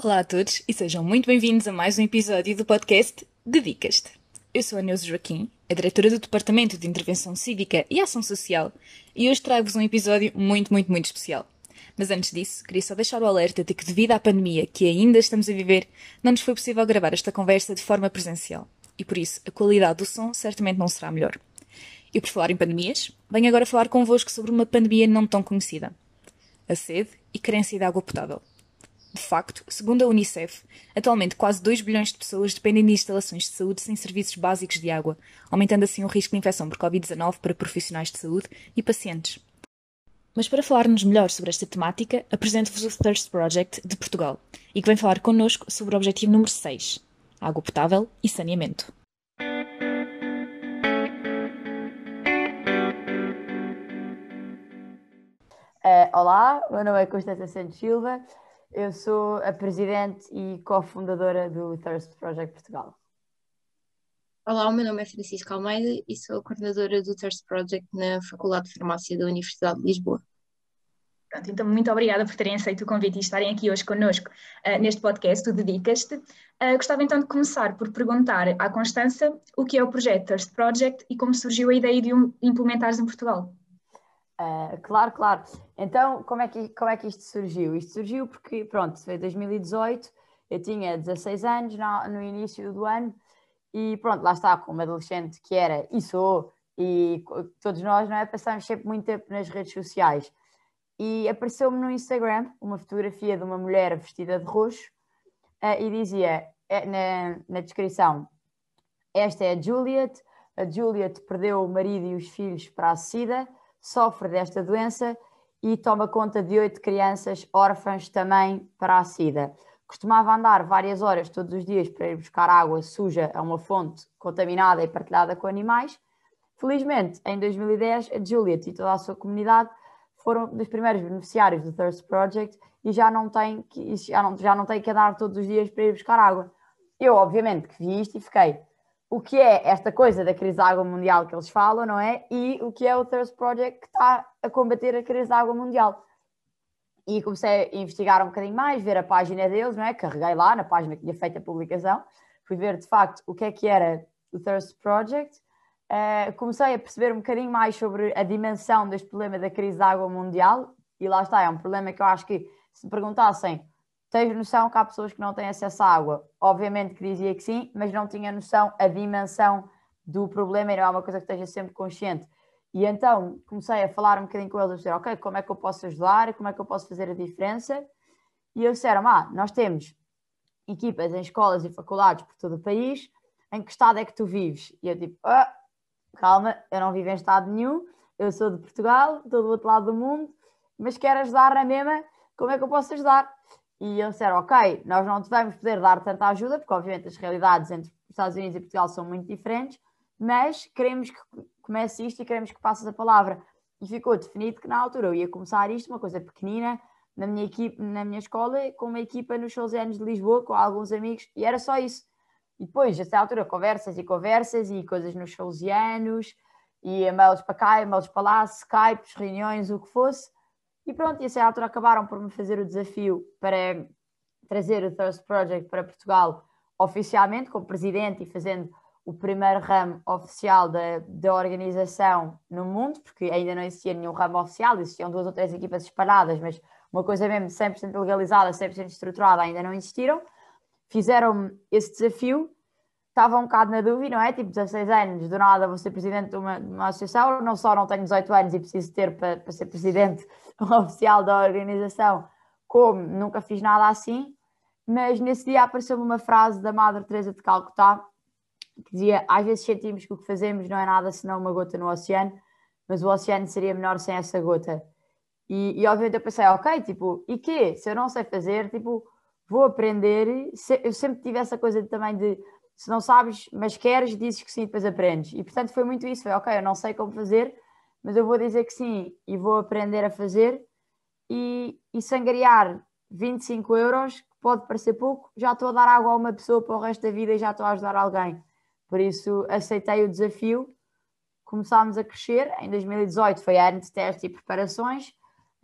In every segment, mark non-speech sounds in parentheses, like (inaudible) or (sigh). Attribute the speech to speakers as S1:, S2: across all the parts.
S1: Olá a todos e sejam muito bem-vindos a mais um episódio do podcast Dedicas-te. Eu sou a Neuza Joaquim, a diretora do Departamento de Intervenção Cívica e Ação Social, e hoje trago-vos um episódio muito, muito, muito especial. Mas antes disso, queria só deixar o alerta de que, devido à pandemia que ainda estamos a viver, não nos foi possível gravar esta conversa de forma presencial, e por isso a qualidade do som certamente não será melhor. E por falar em pandemias, venho agora falar convosco sobre uma pandemia não tão conhecida: a sede e carência de água potável. De facto, segundo a Unicef, atualmente quase 2 bilhões de pessoas dependem de instalações de saúde sem serviços básicos de água, aumentando assim o risco de infecção por Covid-19 para profissionais de saúde e pacientes. Mas para falar-nos melhor sobre esta temática, apresento-vos o Thirst Project de Portugal e que vem falar connosco sobre o objetivo número 6, água potável e saneamento.
S2: Uh, olá, meu nome é Constância Santos Silva, eu sou a presidente e cofundadora do Thirst Project Portugal.
S3: Olá, o meu nome é Francisca Almeida e sou a coordenadora do Thirst Project na Faculdade de Farmácia da Universidade de Lisboa.
S1: Pronto, então, muito obrigada por terem aceito o convite e estarem aqui hoje connosco uh, neste podcast, tu Dedicas-te. Uh, gostava então de começar por perguntar à Constança o que é o projeto Thirst Project e como surgiu a ideia de o implementares em Portugal.
S2: Uh, claro, claro. Então, como é, que, como é que isto surgiu? Isto surgiu porque, pronto, foi 2018, eu tinha 16 anos no, no início do ano e pronto, lá está, como adolescente que era e sou, e todos nós, não é? Passamos sempre muito tempo nas redes sociais e apareceu-me no Instagram uma fotografia de uma mulher vestida de roxo uh, e dizia eh, na, na descrição: Esta é a Juliet. A Juliet perdeu o marido e os filhos para a SIDA, sofre desta doença e toma conta de oito crianças órfãs também para a SIDA. Costumava andar várias horas todos os dias para ir buscar água suja a uma fonte contaminada e partilhada com animais. Felizmente, em 2010, a Juliet e toda a sua comunidade foram dos primeiros beneficiários do Thirst Project e já não têm que, já não, já não têm que andar todos os dias para ir buscar água. Eu, obviamente, que vi isto e fiquei, o que é esta coisa da crise da água mundial que eles falam, não é? E o que é o Thirst Project que está a combater a crise da água mundial. E comecei a investigar um bocadinho mais, ver a página deles, não é? Carreguei lá na página que tinha feito a publicação, fui ver de facto o que é que era o Thirst Project uh, comecei a perceber um bocadinho mais sobre a dimensão deste problema da crise da água mundial, e lá está, é um problema que eu acho que se perguntassem, tens noção que há pessoas que não têm acesso à água? Obviamente que dizia que sim, mas não tinha noção a dimensão do problema e não é uma coisa que esteja sempre consciente. E então comecei a falar um bocadinho com eles, a dizer, ok, como é que eu posso ajudar, como é que eu posso fazer a diferença? E eles disseram, ah, nós temos equipas em escolas e faculdades por todo o país, em que estado é que tu vives? E eu tipo, ah, calma, eu não vivo em estado nenhum, eu sou de Portugal, estou do outro lado do mundo, mas quero ajudar na mesma, como é que eu posso ajudar? E eles disseram, ok, nós não te vamos poder dar tanta ajuda, porque obviamente as realidades entre os Estados Unidos e Portugal são muito diferentes, mas queremos que comece isto e queremos que passes a palavra. E ficou definido que na altura eu ia começar isto, uma coisa pequenina, na minha, equipe, na minha escola, com uma equipa nos anos de Lisboa, com alguns amigos, e era só isso. E depois, a altura, conversas e conversas e coisas nos salesianos, e e-mails para cá, e-mails para lá, Skypes, reuniões, o que fosse. E pronto, e a altura acabaram por me fazer o desafio para trazer o Thirst Project para Portugal oficialmente, como presidente e fazendo o primeiro ramo oficial da, da organização no mundo, porque ainda não existia nenhum ramo oficial, existiam duas ou três equipas espalhadas, mas uma coisa mesmo 100% legalizada, 100% estruturada ainda não existiram. Fizeram-me esse desafio, estava um bocado na dúvida, não é? Tipo, 16 anos, do nada vou ser presidente de uma, de uma associação, não só não tenho 18 anos e preciso ter para, para ser presidente (laughs) oficial da organização, como nunca fiz nada assim, mas nesse dia apareceu-me uma frase da Madre Teresa de Calcutá, que dizia, às vezes sentimos que o que fazemos não é nada senão uma gota no oceano, mas o oceano seria menor sem essa gota. E, e obviamente eu pensei, ok, tipo, e quê? Se eu não sei fazer, tipo, vou aprender. Eu sempre tive essa coisa também de se não sabes, mas queres, dizes que sim, depois aprendes. E portanto foi muito isso: foi ok, eu não sei como fazer, mas eu vou dizer que sim e vou aprender a fazer. E, e sangariar 25 euros, que pode parecer pouco, já estou a dar água a uma pessoa para o resto da vida e já estou a ajudar alguém. Por isso aceitei o desafio, começámos a crescer. Em 2018 foi ano de testes e preparações,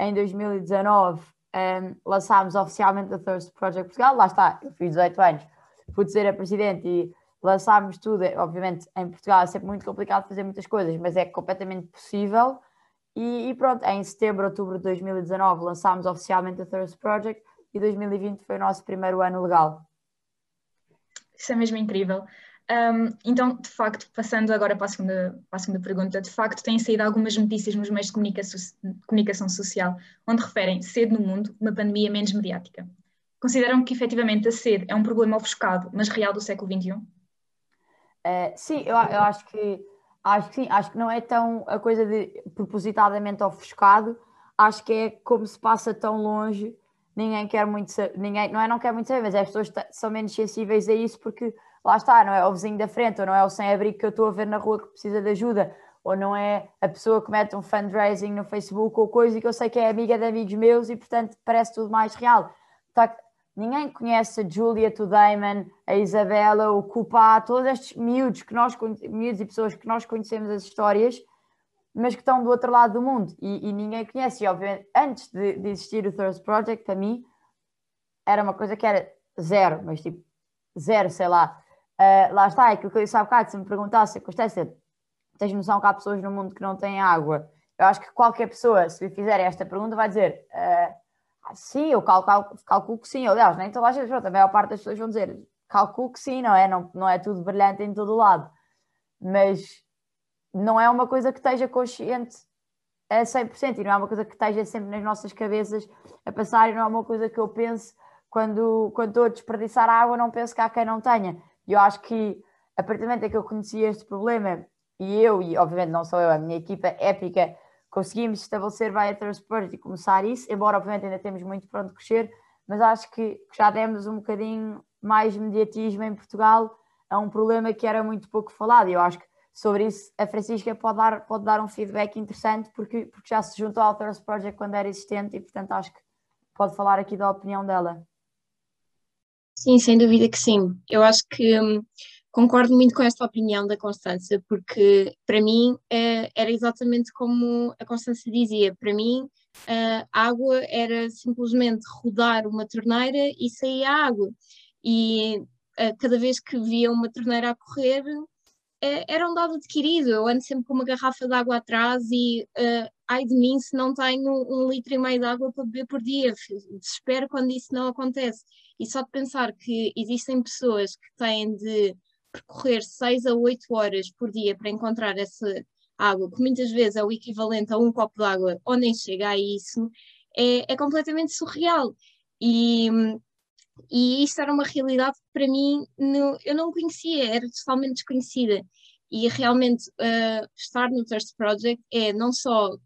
S2: em 2019 um, lançámos oficialmente o Thirst Project Portugal. Lá está, eu fiz 18 anos, fui dizer a presidente e lançámos tudo. Obviamente, em Portugal é sempre muito complicado fazer muitas coisas, mas é completamente possível. E, e pronto, em setembro, outubro de 2019, lançámos oficialmente o Thirst Project e 2020 foi o nosso primeiro ano legal.
S1: Isso é mesmo incrível. Um, então, de facto, passando agora para a, segunda, para a segunda pergunta, de facto têm saído algumas notícias nos meios de comunicação, comunicação social onde referem sede no mundo, uma pandemia menos mediática. Consideram que efetivamente a sede é um problema ofuscado, mas real do século XXI? Uh,
S2: eh, sim, eu, eu, acho que acho que sim, acho que não é tão a coisa de propositadamente ofuscado, acho que é como se passa tão longe, ninguém quer muito saber, ninguém, não é não quer muito saber, mas as pessoas são menos sensíveis a isso porque lá está, não é o vizinho da frente, ou não é o sem-abrigo que eu estou a ver na rua que precisa de ajuda, ou não é a pessoa que mete um fundraising no Facebook ou coisa que eu sei que é amiga de amigos meus e portanto parece tudo mais real. Tá, ninguém conhece a Julia Tudaiman, a Isabela, o Cupá, todos estes miúdos, que nós, miúdos e pessoas que nós conhecemos as histórias, mas que estão do outro lado do mundo e, e ninguém conhece. E obviamente, antes de, de existir o Thirst Project, para mim, era uma coisa que era zero, mas tipo, zero, sei lá. Uh, lá está, é aquilo que eu disse há bocado, se me perguntasse, Constância, tens noção que há pessoas no mundo que não têm água? Eu acho que qualquer pessoa, se lhe fizerem esta pergunta, vai dizer uh, sim, eu calculo, calculo que sim. Aliás, nem toda a gente, pronto, a maior parte das pessoas vão dizer calculo que sim, não é? Não, não é tudo brilhante em todo lado. Mas não é uma coisa que esteja consciente a 100% e não é uma coisa que esteja sempre nas nossas cabeças a passar e não é uma coisa que eu penso quando, quando estou a desperdiçar água, não penso que há quem não tenha. E eu acho que a partir do momento em que eu conheci este problema, e eu, e obviamente não sou eu, a minha equipa épica, conseguimos estabelecer via Transport e começar isso, embora obviamente ainda temos muito para onde crescer, mas acho que já demos um bocadinho mais mediatismo em Portugal a um problema que era muito pouco falado. E eu acho que sobre isso a Francisca pode dar, pode dar um feedback interessante porque, porque já se juntou ao Thirst Project quando era existente e portanto acho que pode falar aqui da opinião dela.
S3: Sim, sem dúvida que sim. Eu acho que hum, concordo muito com esta opinião da Constância, porque para mim é, era exatamente como a Constância dizia. Para mim, a água era simplesmente rodar uma torneira e sair a água. E uh, cada vez que via uma torneira a correr, uh, era um dado adquirido. Eu ando sempre com uma garrafa de água atrás e ai de mim se não tenho um litro e meio de água para beber por dia. Desespero quando isso não acontece. E só de pensar que existem pessoas que têm de percorrer 6 a 8 horas por dia para encontrar essa água, que muitas vezes é o equivalente a um copo de água, ou nem chega a isso, é, é completamente surreal. E, e isto era uma realidade que para mim no, eu não conhecia, era totalmente desconhecida. E realmente uh, estar no Thirst Project é não só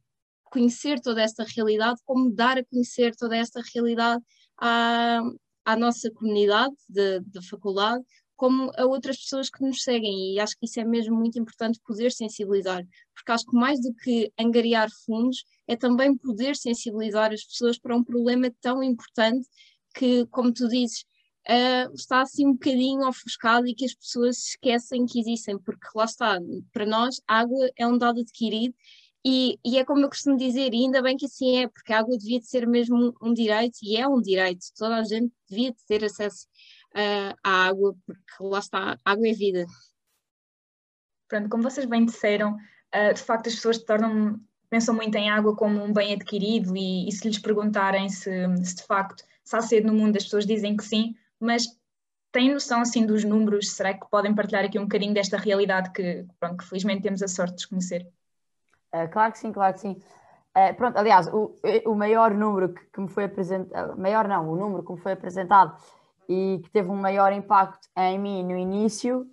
S3: conhecer toda esta realidade, como dar a conhecer toda esta realidade à, à nossa comunidade da faculdade, como a outras pessoas que nos seguem, e acho que isso é mesmo muito importante poder sensibilizar, porque acho que mais do que angariar fundos, é também poder sensibilizar as pessoas para um problema tão importante que, como tu dizes, uh, está assim um bocadinho ofuscado e que as pessoas esquecem que existem, porque lá está, para nós, água é um dado adquirido e, e, é como eu costumo dizer, e ainda bem que assim é, porque a água devia de ser mesmo um, um direito, e é um direito, toda a gente devia de ter acesso uh, à água, porque lá está, água é vida.
S1: Pronto, como vocês bem disseram, uh, de facto as pessoas tornam, pensam muito em água como um bem adquirido, e, e se lhes perguntarem se, se, de facto se há sede no mundo, as pessoas dizem que sim, mas têm noção assim dos números? Será que podem partilhar aqui um bocadinho desta realidade que, pronto, que felizmente temos a sorte de desconhecer?
S2: Uh, claro que sim, claro que sim. Uh, pronto, aliás, o, o maior número que, que me foi apresentado, maior não, o número que me foi apresentado e que teve um maior impacto em mim no início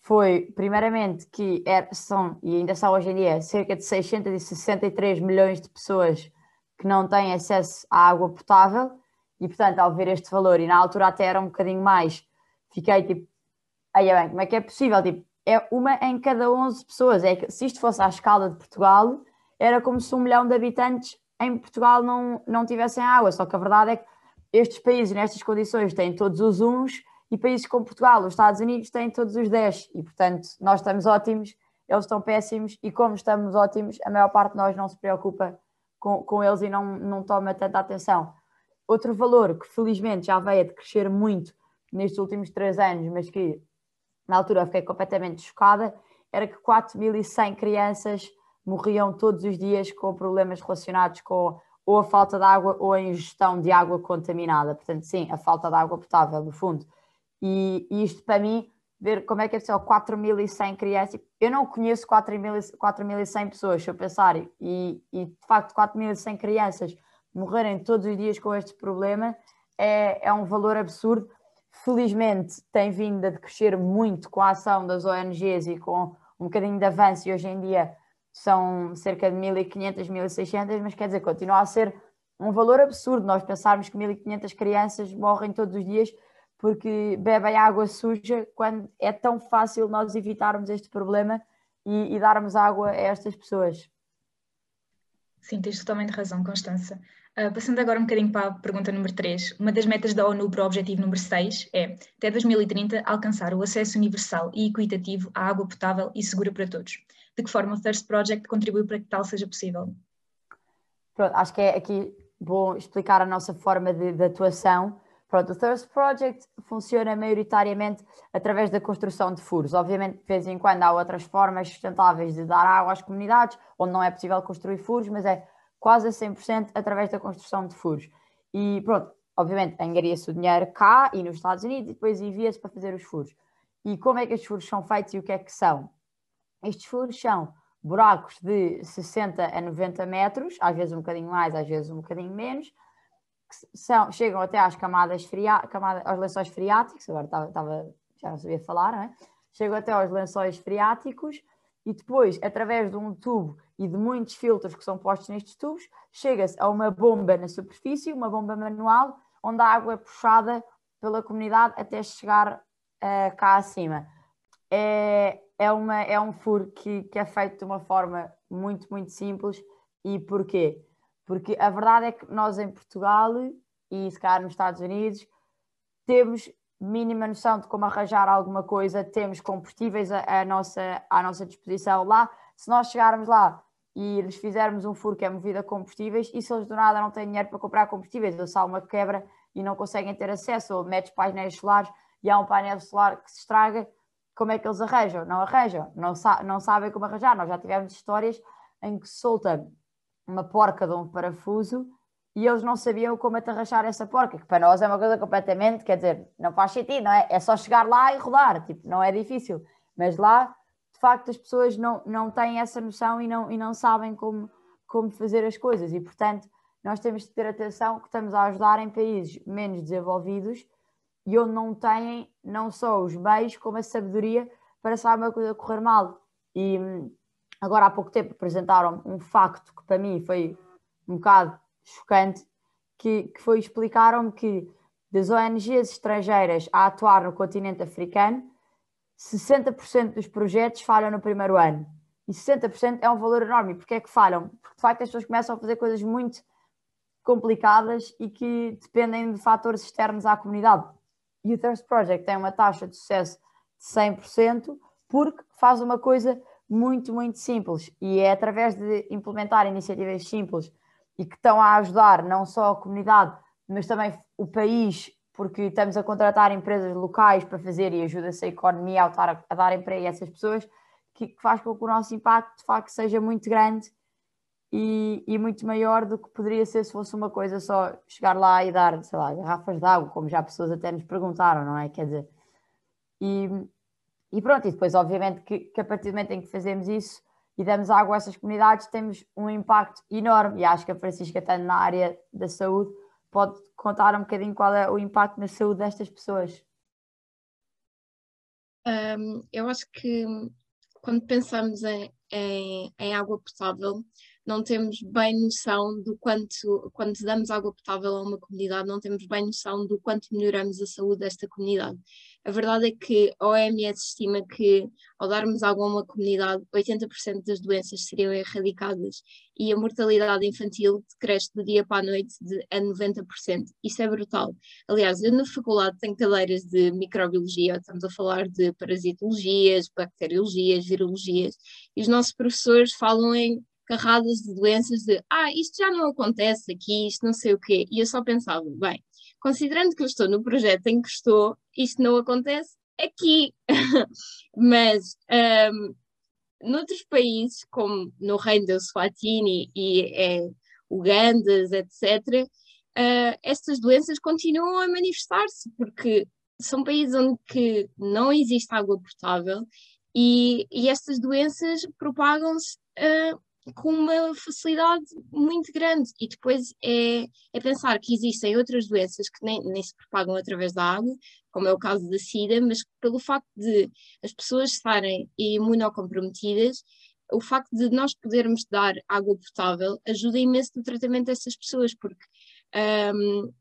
S2: foi, primeiramente, que era, são, e ainda são hoje em dia, cerca de 663 milhões de pessoas que não têm acesso à água potável e, portanto, ao ver este valor, e na altura até era um bocadinho mais, fiquei tipo, aí é bem, como é que é possível? Tipo, é uma em cada 11 pessoas. É que se isto fosse à escala de Portugal, era como se um milhão de habitantes em Portugal não, não tivessem água. Só que a verdade é que estes países, nestas condições, têm todos os uns e países como Portugal, os Estados Unidos, têm todos os 10. E, portanto, nós estamos ótimos, eles estão péssimos e, como estamos ótimos, a maior parte de nós não se preocupa com, com eles e não, não toma tanta atenção. outro valor que felizmente já veio a crescer muito nestes últimos três anos, mas que na altura fiquei completamente chocada, era que 4.100 crianças morriam todos os dias com problemas relacionados com ou a falta de água ou a ingestão de água contaminada. Portanto, sim, a falta de água potável, no fundo. E, e isto, para mim, ver como é que é possível 4.100 crianças. Eu não conheço 4.100 pessoas, se eu pensar, e, e de facto 4.100 crianças morrerem todos os dias com este problema é, é um valor absurdo. Felizmente tem vindo a crescer muito com a ação das ONGs e com um bocadinho de avanço, e hoje em dia são cerca de 1.500, 1.600, mas quer dizer, continua a ser um valor absurdo nós pensarmos que 1.500 crianças morrem todos os dias porque bebem água suja, quando é tão fácil nós evitarmos este problema e, e darmos água a estas pessoas.
S1: Sim, tens totalmente razão, Constança. Uh, passando agora um bocadinho para a pergunta número 3, uma das metas da ONU para o objetivo número 6 é, até 2030, alcançar o acesso universal e equitativo à água potável e segura para todos. De que forma o Thirst Project contribui para que tal seja possível?
S2: Pronto, acho que é aqui bom explicar a nossa forma de, de atuação Pronto, o Thirst Project funciona maioritariamente através da construção de furos. Obviamente, de vez em quando há outras formas sustentáveis de dar água às comunidades, onde não é possível construir furos, mas é quase a 100% através da construção de furos. E pronto, obviamente, engaria-se o dinheiro cá e nos Estados Unidos e depois envia-se para fazer os furos. E como é que estes furos são feitos e o que é que são? Estes furos são buracos de 60 a 90 metros, às vezes um bocadinho mais, às vezes um bocadinho menos, são, chegam até às camadas fria, camada, aos lençóis freáticos, agora estava, já não sabia falar, não é? Chegam até aos lençóis freáticos e depois, através de um tubo e de muitos filtros que são postos nestes tubos, chega-se a uma bomba na superfície, uma bomba manual, onde a água é puxada pela comunidade até chegar uh, cá acima. É, é, uma, é um furo que, que é feito de uma forma muito, muito simples. E porquê? Porque a verdade é que nós em Portugal e se calhar nos Estados Unidos temos mínima noção de como arranjar alguma coisa, temos combustíveis à, nossa, à nossa disposição lá. Se nós chegarmos lá e lhes fizermos um furo que é movido a combustíveis, e se eles do nada não têm dinheiro para comprar combustíveis, ou se há uma quebra e não conseguem ter acesso, ou metes painéis solares e há um painel solar que se estraga, como é que eles arranjam? Não arranjam, não, sa não sabem como arranjar. Nós já tivemos histórias em que solta uma porca de um parafuso e eles não sabiam como atarrachar essa porca, que para nós é uma coisa completamente, quer dizer, não faz sentido, não é? É só chegar lá e rodar, tipo, não é difícil. Mas lá, de facto, as pessoas não, não têm essa noção e não, e não sabem como, como fazer as coisas. E, portanto, nós temos de ter atenção que estamos a ajudar em países menos desenvolvidos e onde não têm não só os meios, como a sabedoria para saber uma coisa correr mal. E hum, agora há pouco tempo apresentaram um facto que para mim foi um bocado chocante, que, que foi explicaram-me que das ONGs estrangeiras a atuar no continente africano, 60% dos projetos falham no primeiro ano. E 60% é um valor enorme. Porquê é que falham? Porque de facto as pessoas começam a fazer coisas muito complicadas e que dependem de fatores externos à comunidade. E o Thirst Project tem uma taxa de sucesso de 100% porque faz uma coisa muito, muito simples. E é através de implementar iniciativas simples e que estão a ajudar não só a comunidade, mas também o país, porque estamos a contratar empresas locais para fazer e ajuda-se a economia a, dar, a dar emprego a essas pessoas, que, faz com que o nosso impacto de facto seja muito grande e, e, muito maior do que poderia ser se fosse uma coisa só chegar lá e dar, sei lá, garrafas de água, como já pessoas até nos perguntaram, não é? Quer dizer, e, e pronto, e depois, obviamente, que, que, a partir do momento em que fazemos isso e damos água a essas comunidades, temos um impacto enorme. E acho que a Francisca, estando na área da saúde, pode contar um bocadinho qual é o impacto na saúde destas pessoas.
S3: Um, eu acho que quando pensamos em, em, em água potável, não temos bem noção do quanto, quando damos água potável a uma comunidade, não temos bem noção do quanto melhoramos a saúde desta comunidade. A verdade é que a OMS estima que, ao darmos água a uma comunidade, 80% das doenças seriam erradicadas e a mortalidade infantil cresce do dia para a noite de, a 90%. Isso é brutal. Aliás, eu na faculdade tenho cadeiras de microbiologia, estamos a falar de parasitologias, bacteriologias, virologias, e os nossos professores falam em carradas de doenças de ah, isto já não acontece aqui, isto não sei o quê. E eu só pensava, bem, considerando que eu estou no projeto em que estou, isto não acontece aqui. (laughs) Mas um, noutros países, como no Reino da Swatini e é, Ugandas, etc., uh, eh, estas doenças continuam a manifestar-se, porque são países onde que não existe água potável e, e estas doenças propagam-se uh, com uma facilidade muito grande. E depois é, é pensar que existem outras doenças que nem, nem se propagam através da água, como é o caso da SIDA, mas pelo facto de as pessoas estarem imunocomprometidas, o facto de nós podermos dar água potável ajuda imenso no tratamento dessas pessoas, porque um,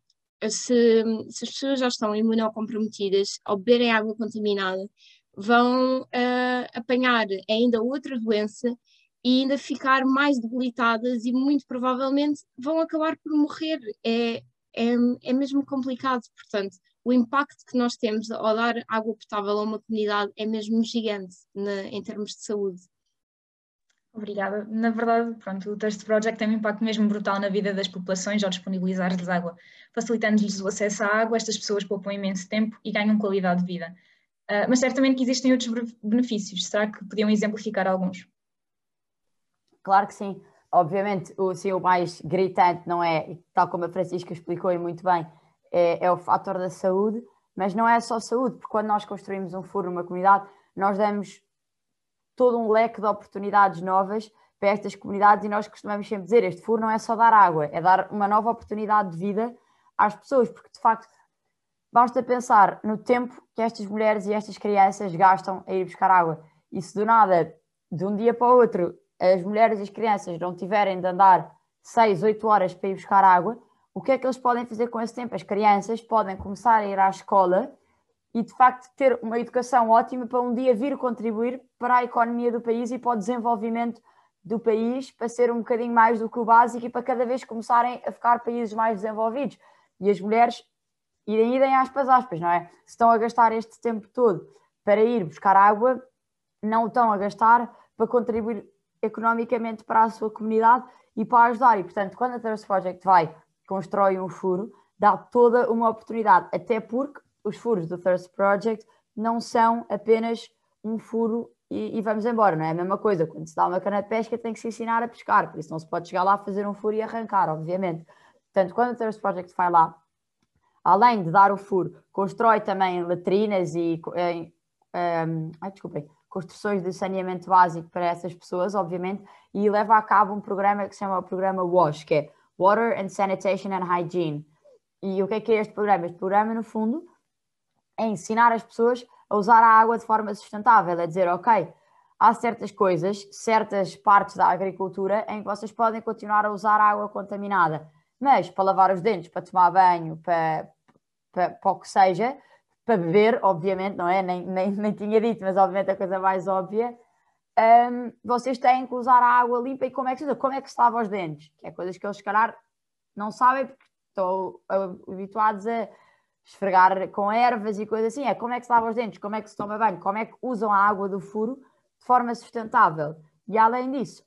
S3: se, se, as pessoas já estão imunocomprometidas, ao beberem água contaminada, vão uh, apanhar ainda outra doença e ainda ficar mais debilitadas e muito provavelmente vão acabar por morrer. É, é, é mesmo complicado, portanto, o impacto que nós temos ao dar água potável a uma comunidade é mesmo gigante na, em termos de saúde.
S1: Obrigada. Na verdade, pronto, o Thirst Project tem um impacto mesmo brutal na vida das populações ao disponibilizar-lhes água. Facilitando-lhes o acesso à água, estas pessoas poupam imenso tempo e ganham qualidade de vida. Uh, mas certamente que existem outros benefícios. Será que podiam exemplificar alguns?
S2: Claro que sim. Obviamente, o, sim, o mais gritante não é, tal como a Francisca explicou e muito bem, é, é o fator da saúde, mas não é só saúde, porque quando nós construímos um furo numa comunidade, nós damos todo um leque de oportunidades novas para estas comunidades e nós costumamos sempre dizer, este furo não é só dar água, é dar uma nova oportunidade de vida às pessoas, porque de facto basta pensar no tempo que estas mulheres e estas crianças gastam a ir buscar água. E se do nada, de um dia para o outro, as mulheres e as crianças não tiverem de andar 6, 8 horas para ir buscar água, o que é que eles podem fazer com esse tempo? As crianças podem começar a ir à escola e, de facto, ter uma educação ótima para um dia vir contribuir para a economia do país e para o desenvolvimento do país, para ser um bocadinho mais do que o básico e para cada vez começarem a ficar países mais desenvolvidos. E as mulheres irem, irem aspas, aspas, não é? Se estão a gastar este tempo todo para ir buscar água, não estão a gastar para contribuir economicamente para a sua comunidade e para ajudar. E, portanto, quando a Thirst Project vai, constrói um furo, dá toda uma oportunidade, até porque os furos do Thirst Project não são apenas um furo e, e, vamos embora, não é a mesma coisa. Quando se dá uma cana de pesca, tem que se ensinar a pescar, por isso não se pode chegar lá, fazer um furo e arrancar, obviamente. Portanto, quando o Thirst Project vai lá, além de dar o furo, constrói também latrinas e. Em, um, ai, desculpem construções de saneamento básico para essas pessoas, obviamente, e leva a cabo um programa que se chama o programa WASH, que é Water and Sanitation and Hygiene. E o que é que é este programa? Este programa, no fundo, é ensinar as pessoas a usar a água de forma sustentável, é dizer, ok, há certas coisas, certas partes da agricultura em que vocês podem continuar a usar água contaminada, mas para lavar os dentes, para tomar banho, para, para, para o que seja, para beber, obviamente, não é? Nem, nem, (laughs) nem tinha dito, mas obviamente a coisa mais óbvia. Um, vocês têm que usar a água limpa e como é que se? Como é que se lava os dentes? Que é coisas que eles, se calhar, não sabem porque estão habituados a esfregar com ervas e coisas assim. É como é que se lava os dentes? Como é que se toma banho? Como é que usam a água do furo de forma sustentável? E além disso,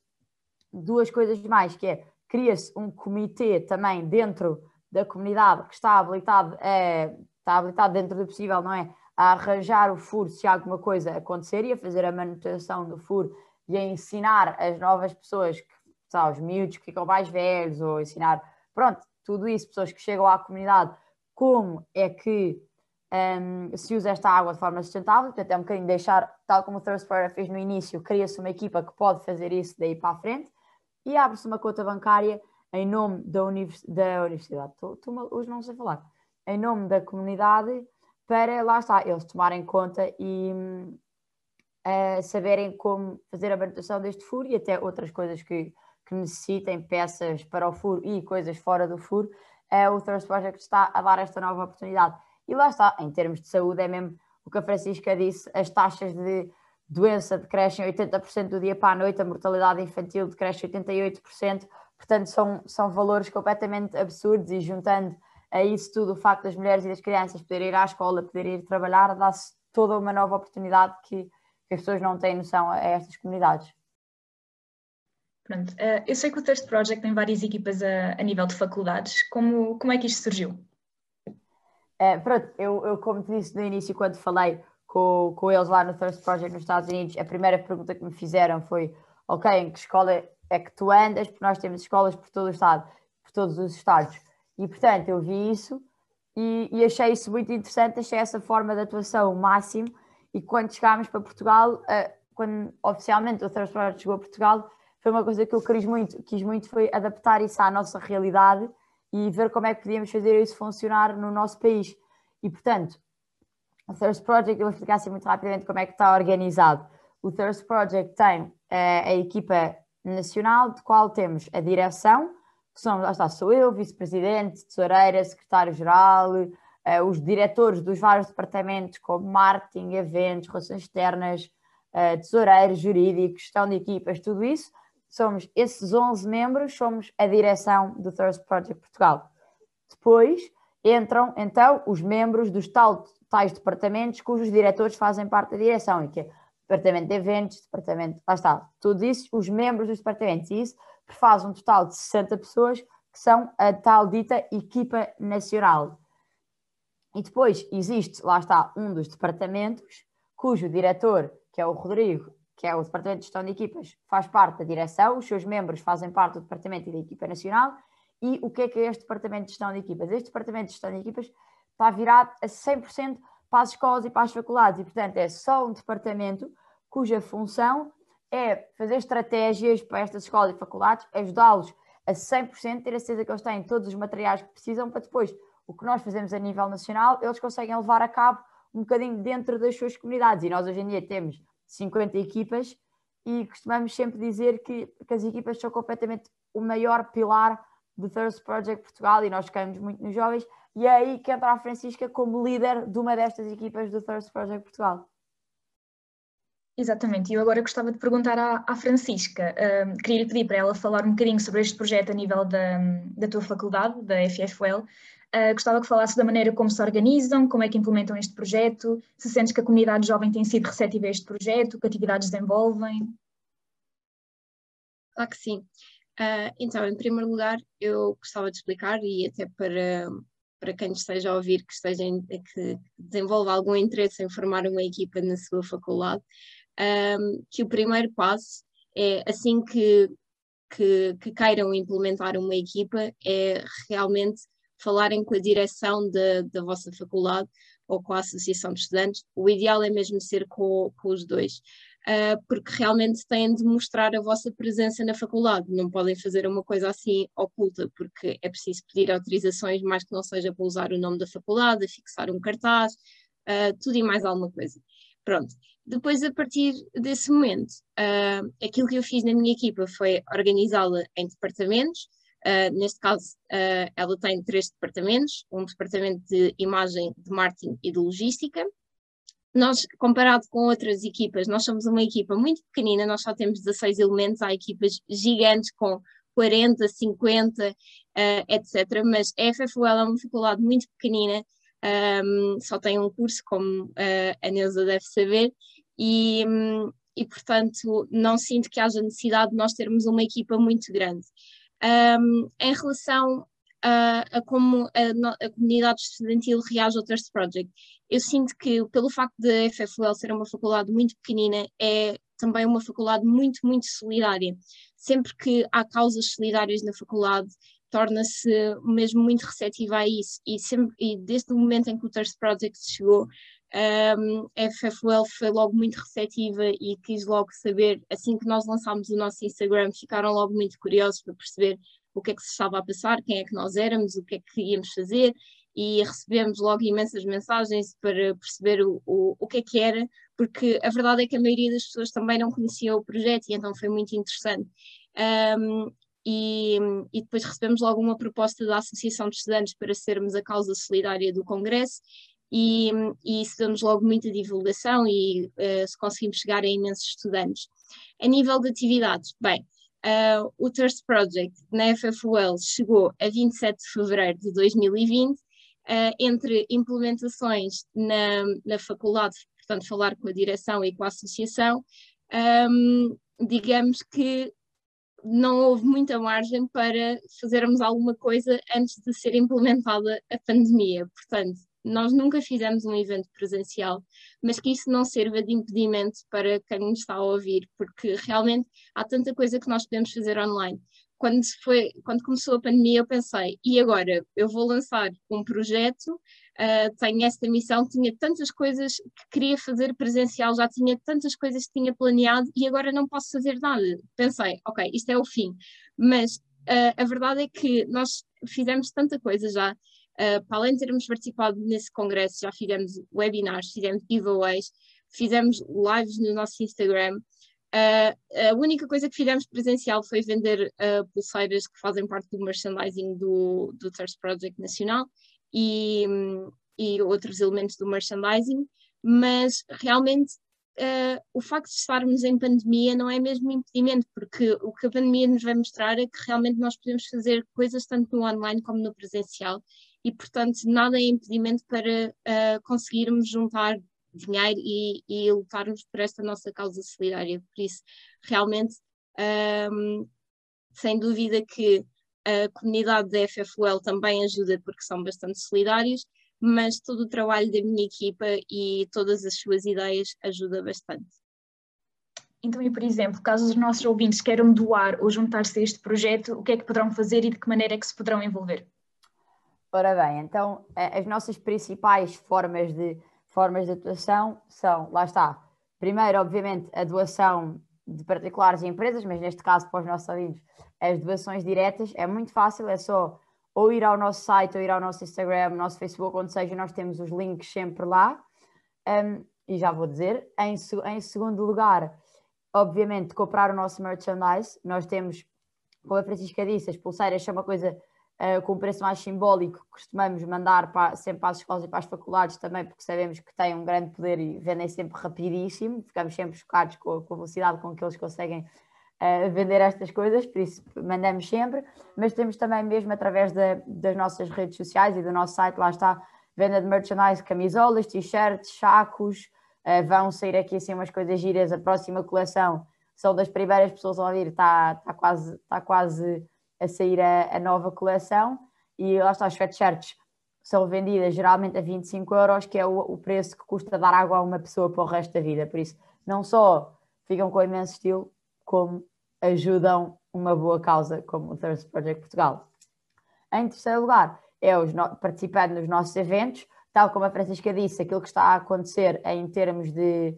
S2: duas coisas mais, que é cria-se um comitê também dentro da comunidade que está habilitado a está habilitado dentro do possível, não é? A arranjar o furo se alguma coisa acontecer e a fazer a manutenção do furo e a ensinar as novas pessoas, que, sabe, os miúdos que ficam mais velhos, ou ensinar, pronto, tudo isso, pessoas que chegam à comunidade, como é que um, se usa esta água de forma sustentável, portanto é um bocadinho deixar, tal como o Thirst fez no início, cria-se uma equipa que pode fazer isso daí para a frente e abre-se uma conta bancária em nome da, univers da universidade. Estou, estou, hoje não sei falar em nome da comunidade para, lá está, eles tomarem conta e uh, saberem como fazer a manutenção deste furo e até outras coisas que, que necessitem, peças para o furo e coisas fora do furo, é o Thirst Project está a dar esta nova oportunidade. E lá está, em termos de saúde, é mesmo o que a Francisca disse, as taxas de doença decrescem 80% do dia para a noite, a mortalidade infantil decresce 88%, portanto são, são valores completamente absurdos e juntando a isso tudo, o facto das mulheres e das crianças poderem ir à escola, poderem ir trabalhar, dá-se toda uma nova oportunidade que, que, as pessoas não têm noção a, a estas comunidades.
S4: Pronto, uh, eu sei que o Thirst Project tem várias equipas a, a nível de faculdades. Como, como é que isto surgiu?
S2: É, pronto, eu, eu, como te disse no início, quando falei com, com eles lá no Thirst Project nos Estados Unidos, a primeira pergunta que me fizeram foi: Ok, em que escola é que tu andas? Porque nós temos escolas por todo o estado, por todos os estados. E portanto, eu vi isso e, e achei isso muito interessante, achei essa forma de atuação o máximo. E quando chegámos para Portugal, uh, quando oficialmente o Project chegou a Portugal, foi uma coisa que eu quis muito, quis muito foi adaptar isso à nossa realidade e ver como é que podíamos fazer isso funcionar no nosso país. E, portanto, o Thirst Project, eu vou explicar assim muito rapidamente como é que está organizado. O Thirst Project tem é, a equipa nacional, de qual temos a direção, que são, lá está, sou eu, vice-presidente, tesoureira, secretário-geral, eh, os diretores dos vários departamentos, como marketing, eventos, relações externas, eh, tesoureiros, jurídicos, gestão de equipas, tudo isso somos esses 11 membros, somos a direção do Thirst Project Portugal. Depois entram então os membros dos tal, tais departamentos cujos diretores fazem parte da direção, e que é departamento de eventos, departamento, lá está, tudo isso, os membros dos departamentos, e isso faz um total de 60 pessoas que são a tal dita equipa nacional. E depois existe, lá está, um dos departamentos cujo diretor, que é o Rodrigo, que é o Departamento de Gestão de Equipas, faz parte da direção, os seus membros fazem parte do Departamento e da Equipa Nacional. E o que é que é este Departamento de Gestão de Equipas? Este Departamento de Gestão de Equipas está virado a 100% para as escolas e para as faculdades, e portanto é só um departamento cuja função é fazer estratégias para estas escolas e faculdades, ajudá-los a 100%, ter a certeza que eles têm todos os materiais que precisam para depois o que nós fazemos a nível nacional, eles conseguem levar a cabo um bocadinho dentro das suas comunidades. E nós hoje em dia temos 50 equipas e costumamos sempre dizer que, que as equipas são completamente o maior pilar do Thirst Project Portugal e nós ficamos muito nos jovens e é aí que entra a Francisca como líder de uma destas equipas do Thirst Project Portugal.
S4: Exatamente, e eu agora gostava de perguntar à, à Francisca, uh, queria lhe pedir para ela falar um bocadinho sobre este projeto a nível da, da tua faculdade, da FFUL, Uh, gostava que falasse da maneira como se organizam, como é que implementam este projeto, se sentes que a comunidade jovem tem sido receptiva a este projeto, que atividades desenvolvem.
S3: Claro que sim. Uh, então, em primeiro lugar, eu gostava de explicar, e até para, para quem esteja a ouvir, que, esteja que desenvolva algum interesse em formar uma equipa na sua faculdade, um, que o primeiro passo é, assim que, que, que queiram implementar uma equipa, é realmente falarem com a direção da, da vossa faculdade ou com a associação de estudantes. O ideal é mesmo ser com, com os dois, uh, porque realmente têm de mostrar a vossa presença na faculdade. Não podem fazer uma coisa assim oculta, porque é preciso pedir autorizações, mais que não seja para usar o nome da faculdade, fixar um cartaz, uh, tudo e mais alguma coisa. Pronto. Depois, a partir desse momento, uh, aquilo que eu fiz na minha equipa foi organizá-la em departamentos, Uh, neste caso, uh, ela tem três departamentos: um departamento de imagem, de marketing e de logística. Nós, comparado com outras equipas, nós somos uma equipa muito pequenina, nós só temos 16 elementos, há equipas gigantes com 40, 50, uh, etc. Mas a FFUL é uma faculdade muito pequenina, um, só tem um curso, como uh, a Neuza deve saber, e, um, e, portanto, não sinto que haja necessidade de nós termos uma equipa muito grande. Um, em relação a, a como a, a, comunidade estudantil reage ao Thirst Project, eu sinto que, pelo facto de a FFUL ser uma faculdade muito pequenina, é também uma faculdade muito, muito solidária. Sempre que há causas solidárias na faculdade, torna-se mesmo muito receptiva a isso. E, sempre, e desde o momento em que o Thirst Project chegou, um, a FFUL foi logo muito receptiva e quis logo saber, assim que nós lançámos o nosso Instagram, ficaram logo muito curiosos para perceber o que é que se estava a passar, quem é que nós éramos, o que é que íamos fazer e recebemos logo imensas mensagens para perceber o, o, o que é que era, porque a verdade é que a maioria das pessoas também não conhecia o projeto e então foi muito interessante. Um, e, e, depois recebemos logo uma proposta da Associação de Estudantes para sermos a causa solidária do Congresso e, e isso damos logo muita divulgação e uh, se conseguimos chegar a imensos estudantes. A nível de atividades, bem, uh, o Thirst Project na FFUL chegou a 27 de fevereiro de 2020, uh, eh, entre implementações na, na faculdade, portanto, falar com a direção e com a associação, um, digamos que não houve muita margem para fazermos alguma coisa antes de ser implementada a pandemia. Portanto, nós nunca fizemos um evento presencial, mas que isso não sirva de impedimento para quem nos está a ouvir, porque realmente há tanta coisa que nós podemos fazer online. Quando, foi, quando começou a pandemia, eu pensei, e agora? Eu vou lançar um projeto, uh, tenho esta missão, tinha tantas coisas que queria fazer presencial, já tinha tantas coisas que tinha planeado e agora não posso fazer nada. Pensei, ok, isto é o fim. Mas uh, a verdade é que nós fizemos tanta coisa já, Uh, para além de termos participado nesse congresso, já fizemos webinars, fizemos giveaways, fizemos lives no nosso Instagram. Uh, a única coisa que fizemos presencial foi vender uh, pulseiras que fazem parte do merchandising do, do Thirst Project Nacional e, e outros elementos do merchandising, mas realmente Uh, o facto de estarmos em pandemia não é mesmo impedimento, porque o que a pandemia nos vai mostrar é que realmente nós podemos fazer coisas tanto no online como no presencial e, portanto, nada é impedimento para conseguirmos juntar dinheiro e, e, lutarmos por esta nossa causa solidária. Por isso, realmente, um, sem dúvida que a comunidade da FFUL também ajuda porque são bastante solidários, mas todo o trabalho da minha equipa e todas as suas ideias ajuda bastante.
S4: Então, e por exemplo, caso os nossos ouvintes queiram doar ou juntar-se a este projeto, o que é que poderão fazer e de que maneira é que se poderão envolver?
S2: Ora bem, então as nossas principais formas de, formas de atuação são, lá está, primeiro, obviamente, a doação de particulares e empresas, mas neste caso, para os nossos ouvintes, as doações diretas é muito fácil, é só ou ir ao nosso site, ou ir ao nosso Instagram, nosso Facebook, onde seja, nós temos os links sempre lá. Um, e já vou dizer, em, em segundo lugar, obviamente, comprar o nosso merchandise. Nós temos, como a Francisca disse, as pulseiras são uma coisa uh, com um preço mais simbólico, costumamos mandar para, sempre para as escolas e para as faculdades também, porque sabemos que têm um grande poder e vendem sempre rapidíssimo, ficamos sempre chocados com, com a velocidade com que eles conseguem uh, vender estas coisas, por isso mandamos sempre, mas temos também mesmo através das nossas redes sociais e do nosso site, lá está, venda de merchandise, camisolas, t-shirts, sacos, uh, vão sair aqui assim umas coisas giras, a próxima coleção são das primeiras pessoas a ouvir, está, está quase, está quase a sair a, a nova coleção e lá está, os sweatshirts são vendidas geralmente a 25 euros, que é o, o, preço que custa dar água a uma pessoa para o resto da vida. Por isso, não só ficam com imenso estilo, como ajudam uma boa causa como o Thirst Project Portugal. Em terceiro lugar, é os no... participar nos nossos eventos, tal como a Francisca disse, aquilo que está a acontecer em termos de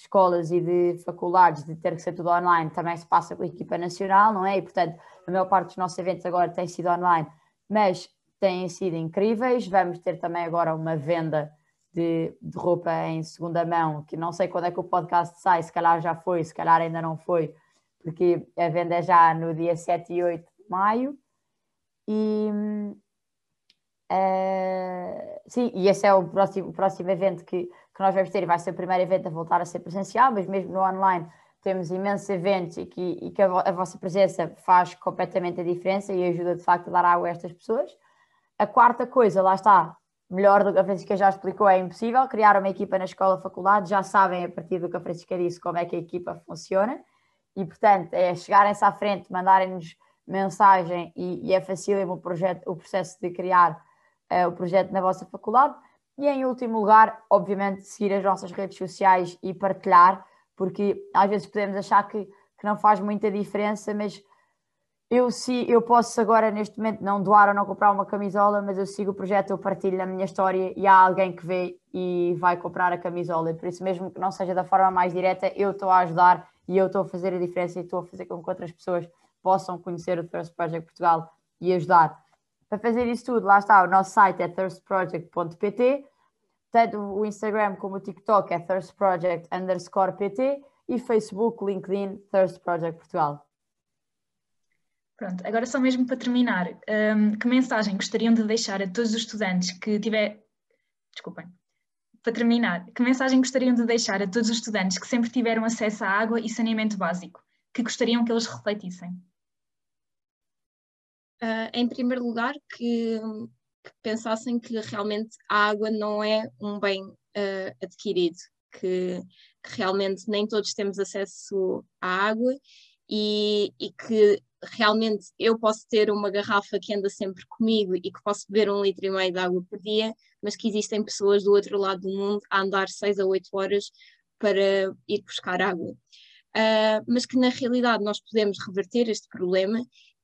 S2: escolas e de faculdades de ter que ser tudo online também se passa pela equipa nacional, não é? E portanto, a maior parte dos nossos eventos agora tem sido online, mas têm sido incríveis. Vamos ter também agora uma venda de, de roupa em segunda mão, que não sei quando é que o podcast sai, se calhar já foi, se calhar ainda não foi, porque a venda é já no dia 7 e 8 de maio. E, Uh, sim, e esse é o próximo, o próximo evento que, que nós vamos ter e vai ser o primeiro evento a voltar a ser presencial, mas mesmo no online temos imensos eventos e que, e que a, a, vossa presença faz completamente a diferença e ajuda de facto a dar água a estas pessoas. A quarta coisa, lá está, melhor do que a Francisca já explicou, é impossível criar uma equipa na escola faculdade, já sabem a partir do que a Francisca disse como é que a equipa funciona e portanto é chegarem-se à frente, mandarem-nos mensagem e, e é fácil o, projeto, o processo de criar uh, o projeto na vossa faculdade. E em último lugar, obviamente, seguir as nossas redes sociais e partilhar, porque às vezes podemos achar que, que não faz muita diferença, mas eu, se, eu posso agora, neste momento, não doar ou não comprar uma camisola, mas eu sigo o projeto, eu partilho a minha história e há alguém que vê e vai comprar a camisola. Por isso, mesmo que não seja da forma mais direta, eu estou a ajudar e eu estou a fazer a diferença e estou a fazer com que outras pessoas possam conhecer o First Project Portugal e ajudar. Para fazer isso tudo, lá está, o nosso site é thirstproject.pt, tanto o Instagram como o TikTok é thirstproject underscore pt e Facebook, LinkedIn, Thirst Project Portugal.
S4: Pronto, agora só mesmo para terminar, um, que mensagem gostariam de deixar a todos os estudantes que tiver... Desculpem. Para terminar, que mensagem gostariam de deixar a todos os estudantes que sempre tiveram acesso à água e saneamento básico, que gostariam que eles refletissem?
S3: Uh, em primeiro lugar, que, que, pensassem que realmente a água não é um bem uh, adquirido, que, que, realmente nem todos temos acesso à água e, e que realmente eu posso ter uma garrafa que anda sempre comigo e que posso beber um litro e meio de água por dia, mas que existem pessoas do outro lado do mundo a andar seis a oito horas para ir buscar água. Uh, mas que na realidade nós podemos reverter este problema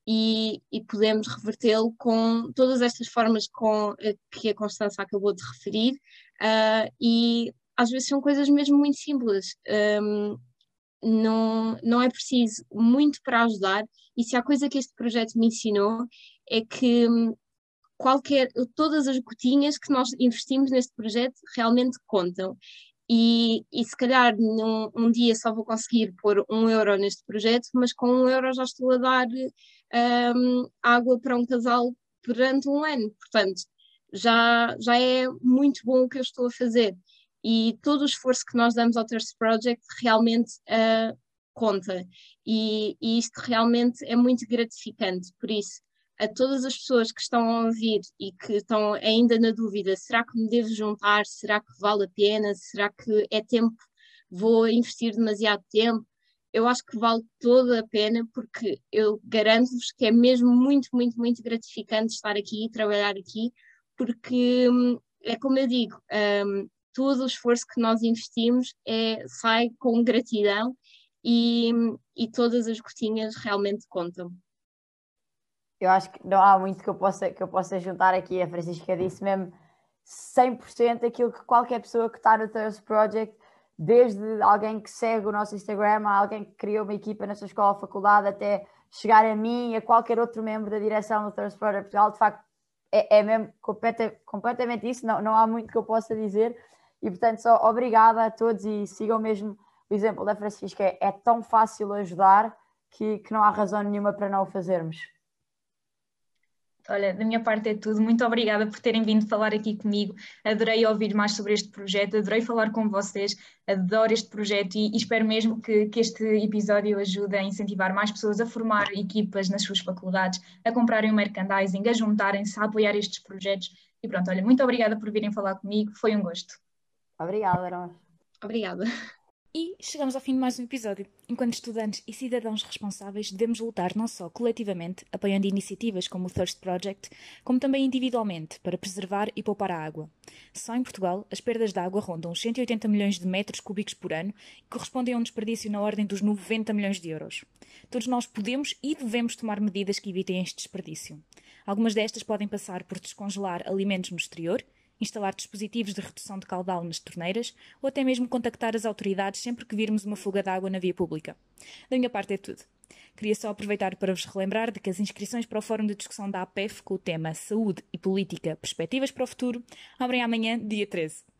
S3: e, e podemos revertê-lo com todas estas formas com, que a Constança acabou de referir uh, e às vezes são coisas mesmo muito simples. Um, não, não é preciso muito para ajudar, e se há coisa que este projeto me ensinou é que hum, qualquer, todas as gotinhas que nós investimos neste projeto realmente contam. E, e se calhar num, um dia só vou conseguir pôr um euro neste projeto, mas com um euro já estou a dar um, água para um casal durante um ano. Portanto, já, já é muito bom o que eu estou a fazer. E todo o esforço que nós damos ao Thirst Project realmente uh, conta. E, e, isto realmente é muito gratificante, por isso a todas as pessoas que estão a ouvir e que estão ainda na dúvida, será que me devo juntar, será que vale a pena, será que é tempo, vou investir demasiado tempo, eu acho que vale toda a pena porque eu garanto-vos que é mesmo muito, muito, muito gratificante estar aqui e trabalhar aqui, porque hum, é como eu digo, um, todo o esforço que nós investimos é, sai com gratidão e, e todas as gotinhas realmente contam.
S2: Eu acho que não há muito que eu possa, que eu possa juntar aqui. A Francisca disse mesmo 100% aquilo que qualquer pessoa que está no Thirst Project, desde alguém que segue o nosso Instagram, a alguém que criou uma equipa na sua escola, faculdade, até chegar a mim e a qualquer outro membro da direção do Thirst Project Portugal, de facto, é, é mesmo completa, completamente isso. Não, não há muito que eu possa dizer. E portanto, só obrigada a todos e sigam mesmo o exemplo da Francisca. É, é tão fácil ajudar que, que não há razão nenhuma para não o fazermos.
S4: Olha, da minha parte é tudo. Muito obrigada por terem vindo falar aqui comigo. Adorei ouvir mais sobre este projeto, adorei falar com vocês, adoro este projeto e, e espero mesmo que, que, este episódio ajude a incentivar mais pessoas a formar equipas nas suas faculdades, a comprarem o merchandising, a juntarem-se, a apoiar estes projetos. E pronto, olha, muito obrigada por virem falar comigo, foi um gosto.
S2: Obrigada, Nós.
S3: Obrigada.
S1: E chegamos ao fim de mais um episódio. Enquanto estudantes e cidadãos responsáveis, devemos lutar não só coletivamente, apoiando iniciativas como o Thirst Project, como também individualmente, para preservar e poupar a água. Só em Portugal, as perdas de água rondam os 180 milhões de metros cúbicos por ano, que correspondem a um desperdício na ordem dos 90 milhões de euros. Todos nós podemos e devemos tomar medidas que evitem este desperdício. Algumas destas podem passar por descongelar alimentos no exterior, instalar dispositivos de redução de caudal nas torneiras ou até mesmo contactar as autoridades sempre que virmos uma fuga de água na via pública. Da minha parte é tudo. Queria só aproveitar para vos relembrar de que as inscrições para o Fórum de Discussão da APEF com o tema Saúde e Política Perspectivas para o Futuro abrem amanhã, dia 13.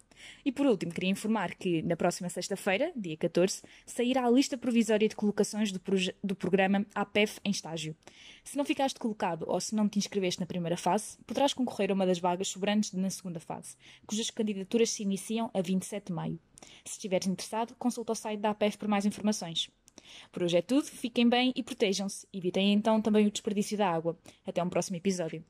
S1: E por último, queria informar que na próxima sexta-feira, dia 14, sairá a lista provisória de colocações do, do programa APEF em estágio. Se não ficaste colocado ou se não te inscreveste na primeira fase, poderás concorrer a uma das vagas sobrantes na segunda fase, cujas candidaturas se iniciam a 27 de maio. Se estiveres interessado, consulta o site da APEF por mais informações. Por hoje é tudo, fiquem bem e protejam-se. Evitem então também o desperdício da água. Até um próximo episódio.